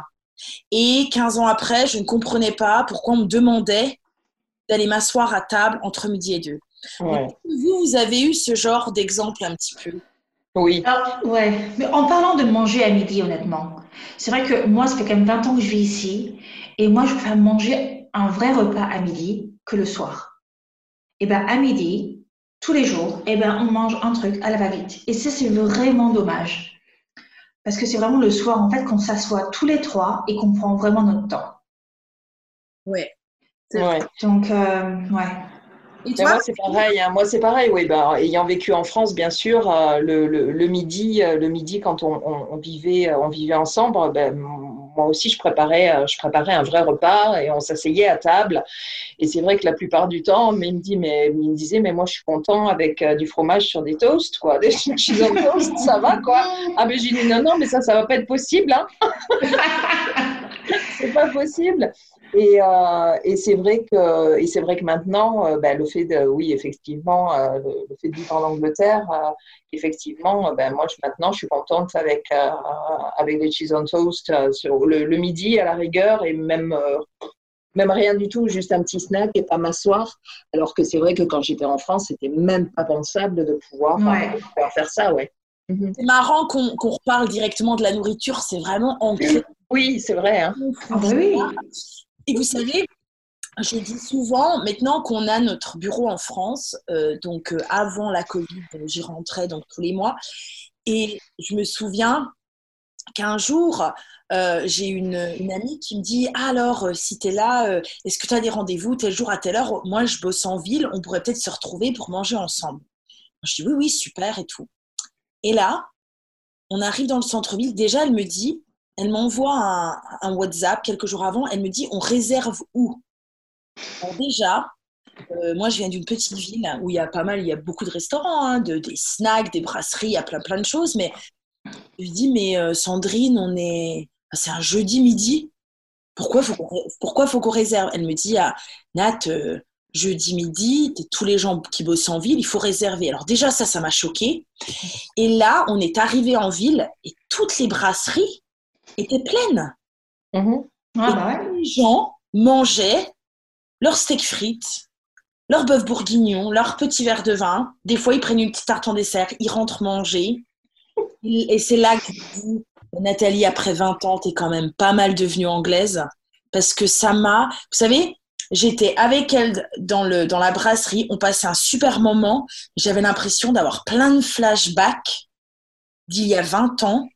Et 15 ans après, je ne comprenais pas pourquoi on me demandait d'aller m'asseoir à table entre midi et deux. vous, vous avez eu ce genre d'exemple un petit peu? Oui. ouais. Mais en parlant de manger à midi, honnêtement, c'est vrai que moi, ça fait quand même 20 ans que je vis ici. Et moi, je préfère manger un vrai repas à midi que le soir. Et bien, à midi, tous les jours, et ben, on mange un truc à la va-vite. Et ça, c'est vraiment dommage. Parce que c'est vraiment le soir, en fait, qu'on s'assoit tous les trois et qu'on prend vraiment notre temps. Ouais. ouais. Donc, euh, ouais. Et toi moi, c'est pareil. Hein. Moi, c'est pareil. Oui, bah, ayant vécu en France, bien sûr, euh, le, le, midi, euh, le midi, quand on, on, vivait, on vivait ensemble, ben, moi aussi, je préparais, euh, je préparais un vrai repas et on s'asseyait à table. Et c'est vrai que la plupart du temps, il me disait, mais moi, je suis content avec euh, du fromage sur des toasts, quoi, [laughs] des cheese on toast, ça va, quoi. Ah mais j'ai dit, non, non, mais ça, ça va pas être possible, hein. [laughs] c'est pas possible. Et, euh, et c'est vrai que et c'est vrai que maintenant, euh, ben, le fait de oui effectivement euh, le, fait de vivre en Angleterre, euh, effectivement, ben moi je, maintenant je suis contente avec avec des cheese on toast sur le, le, midi à la rigueur et même même rien du tout, juste un petit snack et pas m'asseoir. Alors que c'est vrai que quand j'étais en France, c'était même pas pensable de pouvoir, faire ça, ouais. Mhm. C'est marrant qu'on reparle directement de la nourriture, c'est vraiment ancré. Oui, c'est vrai. Hein. Ah bah oui. Et vous savez, je dis souvent, maintenant qu'on a notre bureau en France, euh, donc euh, avant la Covid, j'y rentrais donc tous les mois, et je me souviens qu'un jour, euh, j'ai une, amie qui me dit alors, si tu es là, est-ce que tu as des rendez-vous tel jour à telle heure? Moi, je bosse en ville, on pourrait peut-être se retrouver pour manger ensemble. Je dis oui, oui, super et tout. Et là, on arrive dans le centre-ville. Déjà, elle me dit elle m'envoie un, WhatsApp quelques jours avant. Elle me dit on réserve où? Déjà, euh, moi je viens d'une petite ville où il y a pas mal, il y a beaucoup de restaurants, hein, de, des snacks, des brasseries, il y a plein plein de choses. Mais je lui dis mais euh, Sandrine, on est, c'est un jeudi midi. Pourquoi faut pourquoi faut qu'on réserve? Elle me dit ah, Nat. Euh, jeudi midi, tous les gens qui bossent en ville, il faut réserver. Alors déjà, ça, ça m'a choqué. Et là, on est arrivé en ville et toutes les brasseries était pleine. Mhm. Ah, bah les gens mangeaient leur steak frites, leur bœuf bourguignon, leur petit verre de vin. Des fois, ils prennent une petite tarte en dessert, ils rentrent manger. Et c'est là que dis, Nathalie, après 20 ans, t'es quand même pas mal devenue anglaise. Parce que ça m'a. Vous savez, j'étais avec elle dans, le, dans la brasserie, on passait un super moment. J'avais l'impression d'avoir plein de flashbacks d'il y a 20 ans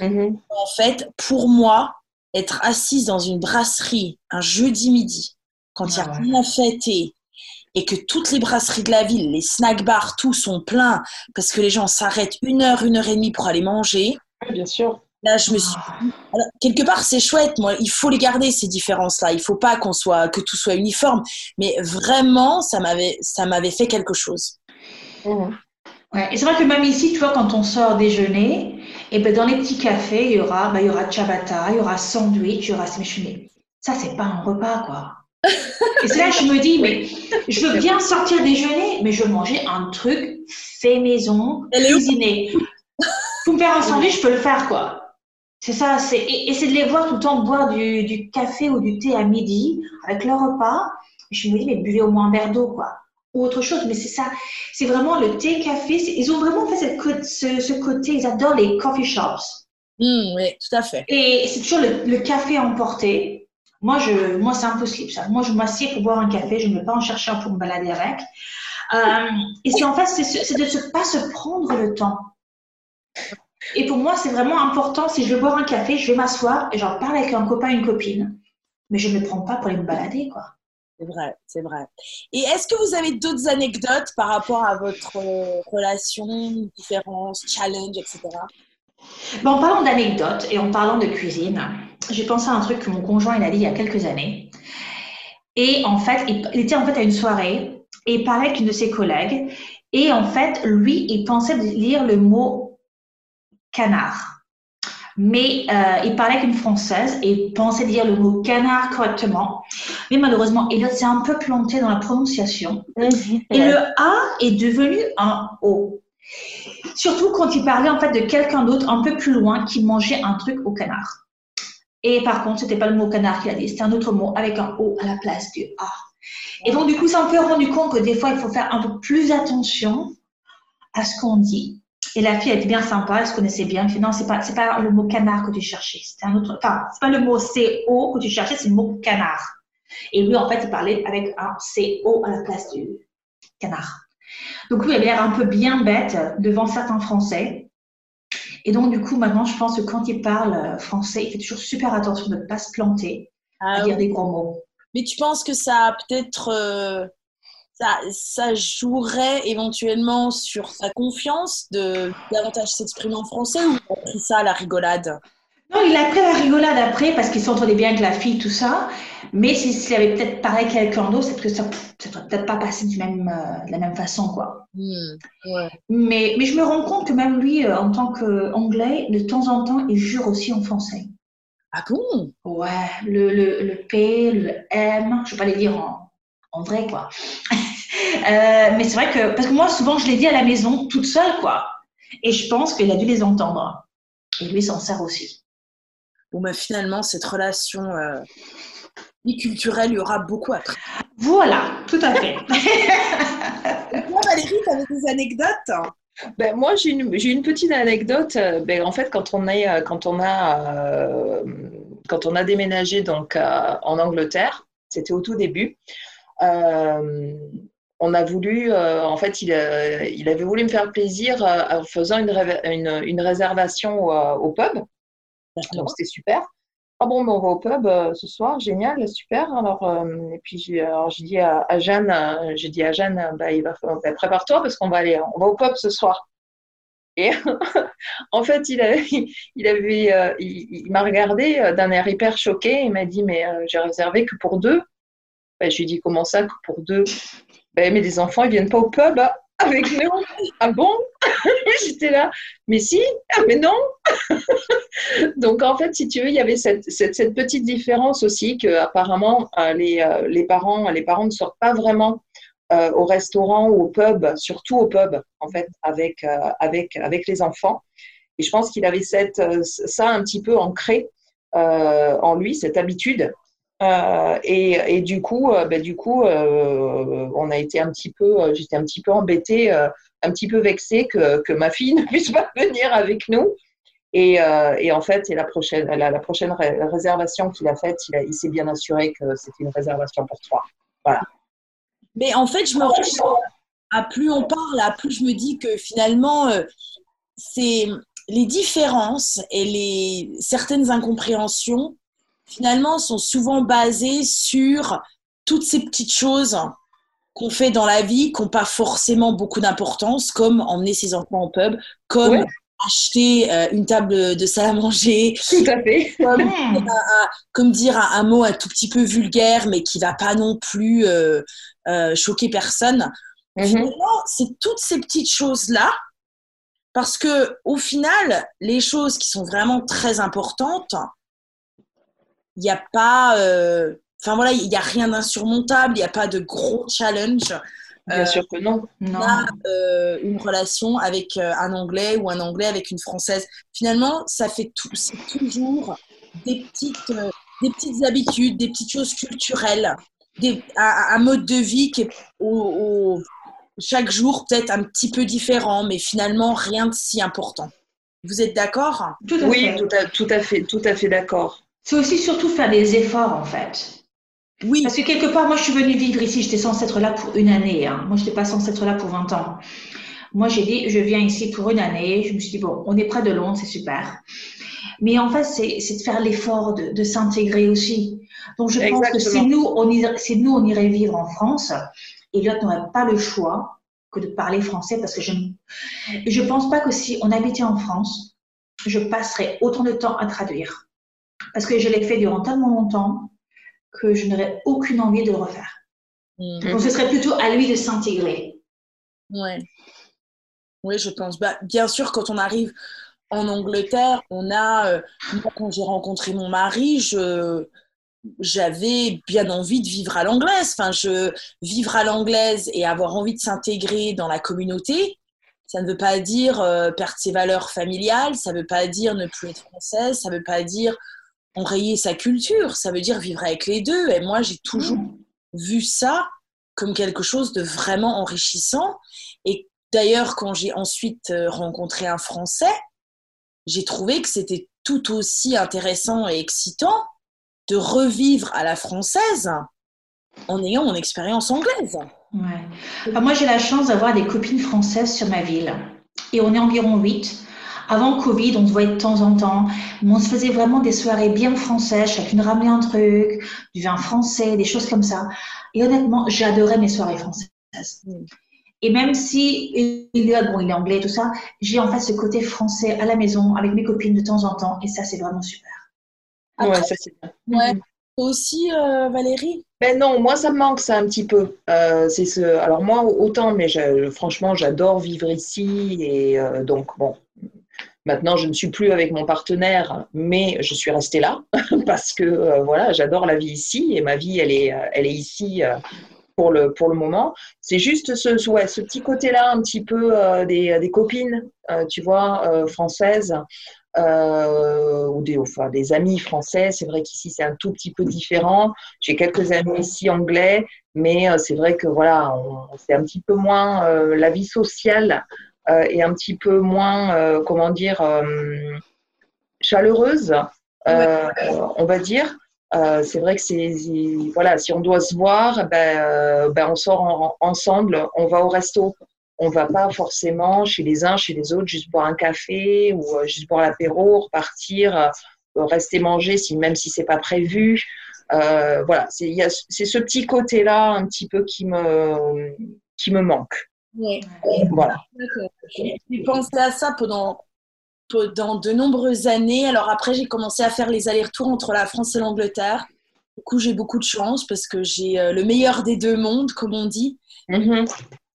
Mhm. En fait, pour moi, être assise dans une brasserie un jeudi midi, quand il y a ah rien à fêter, et que toutes les brasseries de la ville, les snack bars, tout sont pleins parce que les gens s'arrêtent une heure, une heure et demie pour aller manger. bien sûr. Là, je me suis quelque part, c'est chouette. Moi, il faut les garder ces différences-là. Il faut pas qu'on soit que tout soit uniforme. Mais vraiment, ça m'avait, ça m'avait fait quelque chose. Mmh. Ouais. Et c'est vrai que même ici, tu vois, quand on sort déjeuner, et ben dans les petits cafés, il y aura, ben, il y aura ciabatta, il y aura sandwich, il y aura smichuni. Ça, c'est pas un repas, quoi. Et c'est là que je me dis, mais je veux bien sortir déjeuner, mais je veux manger un truc fait maison, cuisiné. Pour me faire un sandwich, je peux le faire, quoi. C'est ça, c'est, et, c'est de les voir tout le temps boire du, du, café ou du thé à midi avec leur repas. Je me dis, mais buvez au moins un verre d'eau, quoi. Ou autre chose, mais c'est ça. C'est vraiment le thé, café. Ils ont vraiment fait cette, ce, ce, côté, ils adorent les coffee shops. Mmh, oui, tout à fait. Et c'est toujours le, le café emporté. Moi, je, moi, c'est impossible, ça. Moi, je m'assieds pour boire un café, je ne vais pas en chercher un pour me balader avec. Euh, et c'est en fait, c'est de ne pas se prendre le temps. Et pour moi, c'est vraiment important. Si je veux boire un café, je vais m'asseoir et j'en parle avec un copain, une copine. Mais je ne me prends pas pour aller me balader, quoi. C'est vrai, c'est vrai. Et est-ce que vous avez d'autres anecdotes par rapport à votre euh, relation, différences, challenge, etc. Bon, en parlant d'anecdotes et en parlant de cuisine, j'ai pensé à un truc que mon conjoint il a dit il y a quelques années. Et en fait, il, était en fait à une soirée et il parlait avec une de ses collègues. Et en fait, lui, il pensait lire le mot canard. Mais euh, il parlait qu'une française et pensait dire le mot canard correctement. Mais malheureusement, Elliot s'est un peu planté dans la prononciation. Et le A est devenu un O. Surtout quand il parlait en fait de quelqu'un d'autre un peu plus loin qui mangeait un truc au canard. Et par contre, c'était pas le mot canard qu'il a dit, c'était un autre mot avec un O à la place du A. Et donc, du coup, ça m'a rendu compte que des fois, il faut faire un peu plus attention à ce qu'on dit et la fille, elle était bien sympa, elle se connaissait bien. Elle fait non, c'est pas, c'est pas le mot canard que tu cherchais. C'était un autre, enfin, c'est pas le mot CO que tu cherchais, c'est le mot canard. Et lui, en fait, il parlait avec un CO à la place du canard. Donc lui, il avait l'air un peu bien bête devant certains Français. Et donc, du coup, maintenant, je pense que quand il parle français, il fait toujours super attention de ne pas se planter à ah dire des gros mots. Mais tu penses que ça a peut-être euh, ça, jouerait éventuellement sur sa confiance de davantage s'exprimer en français ou il a pris ça à la rigolade? Non, il a pris la rigolade après parce qu'il s'entendait bien avec la fille, tout ça. Mais s'il avait peut-être parlé à quelqu'un d'autre, c'est que ça ne serait peut-être pas passé du même, euh, de la même façon, quoi. Hmm, mais, mais je me rends compte que même lui, euh, en tant qu'anglais, de temps en temps, il jure aussi en français. Ah bon? Ouais, le, le, le P, le M, je ne vais pas les dire en, en vrai, quoi. Euh, mais c'est vrai que, parce que moi, souvent, je l'ai dit à la maison, toute seule, quoi. Et je pense qu'il a dû les entendre. Et lui s'en sert aussi. Bon, mais finalement, cette relation euh, culturelle, il y aura beaucoup après. Voilà, tout à fait. Toi, Valérie, tu avais des anecdotes? Ben, moi, j'ai une, une, petite anecdote. Ben, en fait, quand on, est, quand, on a, quand on a déménagé donc, en Angleterre, c'était au tout début, euh, on a voulu, euh, en fait, il, euh, il, avait voulu me faire plaisir en faisant une, une, une réservation au, pub. Donc, c'était super. Ah bon, on va au pub ce soir, génial, super. Alors, et puis j'ai dit à, Jeanne, j'ai dit à Jeanne, bah, il va, bah, prépare-toi parce qu'on va aller, on va au pub ce soir. Et [laughs] en fait, il, avait, il, avait, il, m'a regardé d'un air hyper choqué. Il m'a dit, mais j'ai réservé que pour deux. Ben, je lui ai dit, comment ça, que pour deux? Ben, Mais les enfants, ils viennent pas au pub hein, avec nous. ah bon? [laughs] J'étais là, mais si, ah, mais non. [laughs] Donc en fait, si tu veux, il y avait cette, cette, petite différence aussi que apparemment euh, les, euh, les, parents, les parents ne sortent pas vraiment euh, au restaurant ou au pub, surtout au pub en fait, avec, avec, avec les enfants. Et je pense qu'il avait cette, ça un petit peu ancré en lui, cette habitude euh, et, du coup, euh, ben, du coup, euh, on a été un petit peu, j'étais un petit peu embêtée, un petit peu vexée que, que, ma fille [laughs] ne puisse pas venir avec nous. Et, et en fait, et la prochaine, la, prochaine réservation qu'il a faite, il, il s'est bien assuré que c'était une réservation pour trois. Voilà. Mais en fait, je me rends à plus on parle, à plus je me dis que finalement, c'est les différences et les certaines incompréhensions finalement, sont souvent basées sur toutes ces petites choses qu'on fait dans la vie qui n'ont pas forcément beaucoup d'importance, comme emmener ses enfants au pub, comme acheter euh, une table de salle à manger. Tout à fait. [laughs] Comme, dire un, mot un tout petit peu vulgaire, mais qui va pas non plus euh, euh, choquer personne. Mhm. c'est toutes ces petites choses-là, parce que au final, les choses qui sont vraiment très importantes, il n'y a pas. Enfin voilà, il n'y a rien d'insurmontable, il n'y a pas de gros challenge. Bien sûr que non. non. A, euh, une relation avec euh, un Anglais ou un Anglais avec une Française. Finalement, ça fait tout, c'est toujours des petites, euh, des petites habitudes, des petites choses culturelles, des, un, mode de vie qui est au, chaque jour peut-être un petit peu différent, mais finalement rien de si important. Vous êtes d'accord? Oui, tout à, tout à fait, tout à fait d'accord. C'est aussi surtout faire des efforts en fait. Oui. Parce que quelque part, moi, je suis venue vivre ici. J'étais censée être là pour une année. Hein. Moi, je n'étais pas censée être là pour 20 ans. Moi, j'ai dit, je viens ici pour une année. Je me suis dit, bon, on est près de Londres, c'est super. Mais en fait, c'est de faire l'effort de, de s'intégrer aussi. Donc, je pense que si nous, on irait, si nous, on irait vivre en France, Elliot n'aurait pas le choix que de parler français parce que je ne pense pas que si on habitait en France, je passerais autant de temps à traduire. Parce que je l'ai fait durant tellement longtemps que je n'aurais aucune envie de le refaire. Hmm. Donc, ce serait plutôt à lui de s'intégrer. Ouais. Oui, je pense. Bah, bien sûr, quand on arrive en Angleterre, on a. Euh, moi, quand j'ai rencontré mon mari, je j'avais bien envie de vivre à l'anglaise. Enfin, je vivre à l'anglaise et avoir envie de s'intégrer dans la communauté, ça ne veut pas dire euh, perdre ses valeurs familiales, ça ne veut pas dire ne plus être française, ça ne veut pas dire enrayer sa culture, ça veut dire vivre avec les deux. Et moi, j'ai toujours mmh. vu ça comme quelque chose de vraiment enrichissant. Et d'ailleurs, quand j'ai ensuite euh, rencontré un Français, j'ai trouvé que c'était tout aussi intéressant et excitant de revivre à la française en ayant mon expérience anglaise. Ouais. moi, j'ai la chance d'avoir des copines françaises sur ma ville. Et on est environ huit. Avant Covid, on se voyait de temps en temps, mais on se faisait vraiment des soirées bien françaises, chacune ramenait un truc, du vin français, des choses comme ça. Et honnêtement, j'adorais mes soirées françaises. Et même si il est, bon, il est anglais, tout ça, j'ai en fait ce côté français à la maison avec mes copines de temps en temps, et ça, c'est vraiment super. ouais, ça c'est bien. Ouais. Aussi, euh, Valérie? Ben non, moi ça me manque ça un petit peu. Euh, c'est ce. Alors moi autant, mais franchement j'adore vivre ici et euh, donc bon, Maintenant, je ne suis plus avec mon partenaire, mais je suis restée là [laughs] parce que euh, voilà, j'adore la vie ici et ma vie, elle est, euh, elle est ici euh, pour le, pour le moment. C'est juste ce, ouais, ce petit côté-là, un petit peu des, des, copines, tu vois, françaises. ou des, enfin, des amis français. C'est vrai qu'ici, c'est un tout petit peu différent. J'ai quelques amis ici anglais, mais c'est vrai que voilà, c'est un petit peu moins la vie sociale euh, est un petit peu moins, euh, comment dire, euh, chaleureuse, on va dire. c'est vrai que c'est voilà, si on doit se voir, ben, ben on sort ensemble, on va au resto. On va pas forcément chez les uns, chez les autres, juste boire un café ou juste boire l'apéro, repartir, rester manger, si même si c'est pas prévu. voilà, c'est ce petit côté là un petit peu qui me qui me manque. Voilà. J'ai pensé à ça pendant, pendant de nombreuses années. Alors après, j'ai commencé à faire les allers-retours entre la France et l'Angleterre. Du coup, j'ai beaucoup de chance parce que j'ai euh, le meilleur des deux mondes, comme on dit. Mm-hmm.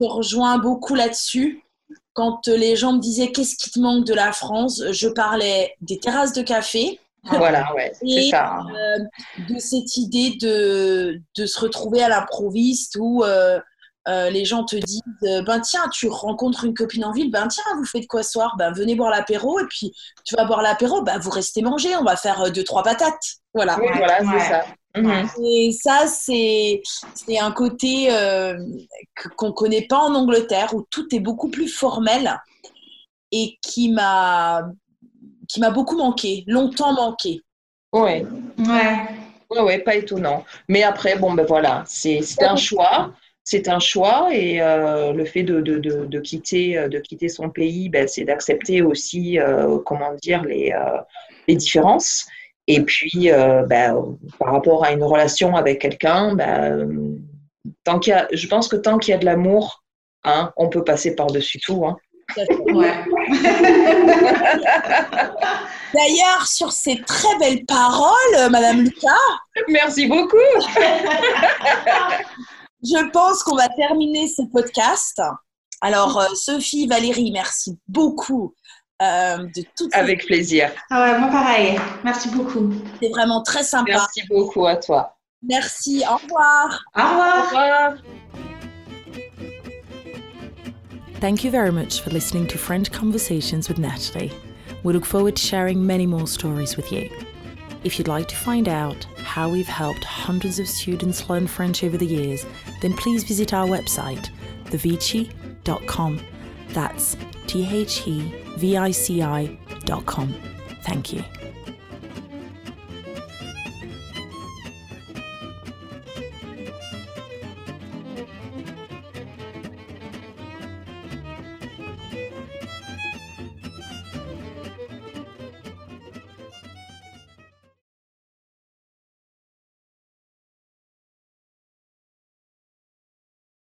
Je rejoins beaucoup là-dessus. Quand euh, les gens me disaient qu'est-ce qui te manque de la France, je parlais des terrasses de café. Voilà, ouais, [laughs] c'est ça. Euh, de cette idée de, de se retrouver à l'improviste ou euh, les gens te disent euh, ben tiens tu rencontres une copine en ville ben tiens vous faites quoi ce soir? Ben venez boire l'apéro et puis tu vas boire l'apéro ben vous restez manger on va faire euh, deux trois patates. Voilà. Voilà c'est ça. Mhm. et ça c'est c'est un côté qu'on connaît pas en Angleterre où tout est beaucoup plus formel et qui m'a qui m'a beaucoup manqué longtemps manqué. Ouais. Ouais. Ouais, ouais, pas étonnant. Mais après, bon, ben voilà, c'est un choix c'est un choix et euh, le fait de, de, quitter, euh, de quitter son pays, ben, c'est d'accepter aussi, euh, comment dire, les, les différences. Et puis, ben, par rapport à une relation avec quelqu'un, ben, Tant qu'il y a, je pense que tant qu'il y a de l'amour, hein, on peut passer par-dessus tout. Hein. Ouais. [laughs] D'ailleurs, sur ces très belles paroles, Madame Lucas, Merci beaucoup. [laughs] je pense qu'on va terminer ce podcast. Alors, euh, Sophie, Valérie, merci beaucoup euh, de toutes ces- Avec plaisir. Ah ouais, moi pareil. Merci beaucoup. C'était vraiment très sympa. Merci beaucoup à toi. Merci, au revoir. Au revoir. Au revoir. Thank you very much for listening to French Conversations with Natalie. We look forward to sharing many more stories with you. If you'd like to find out how we've helped hundreds of students learn French over the years, then please visit our website, thevici.com. That's T H E V I C I.com. Thank you.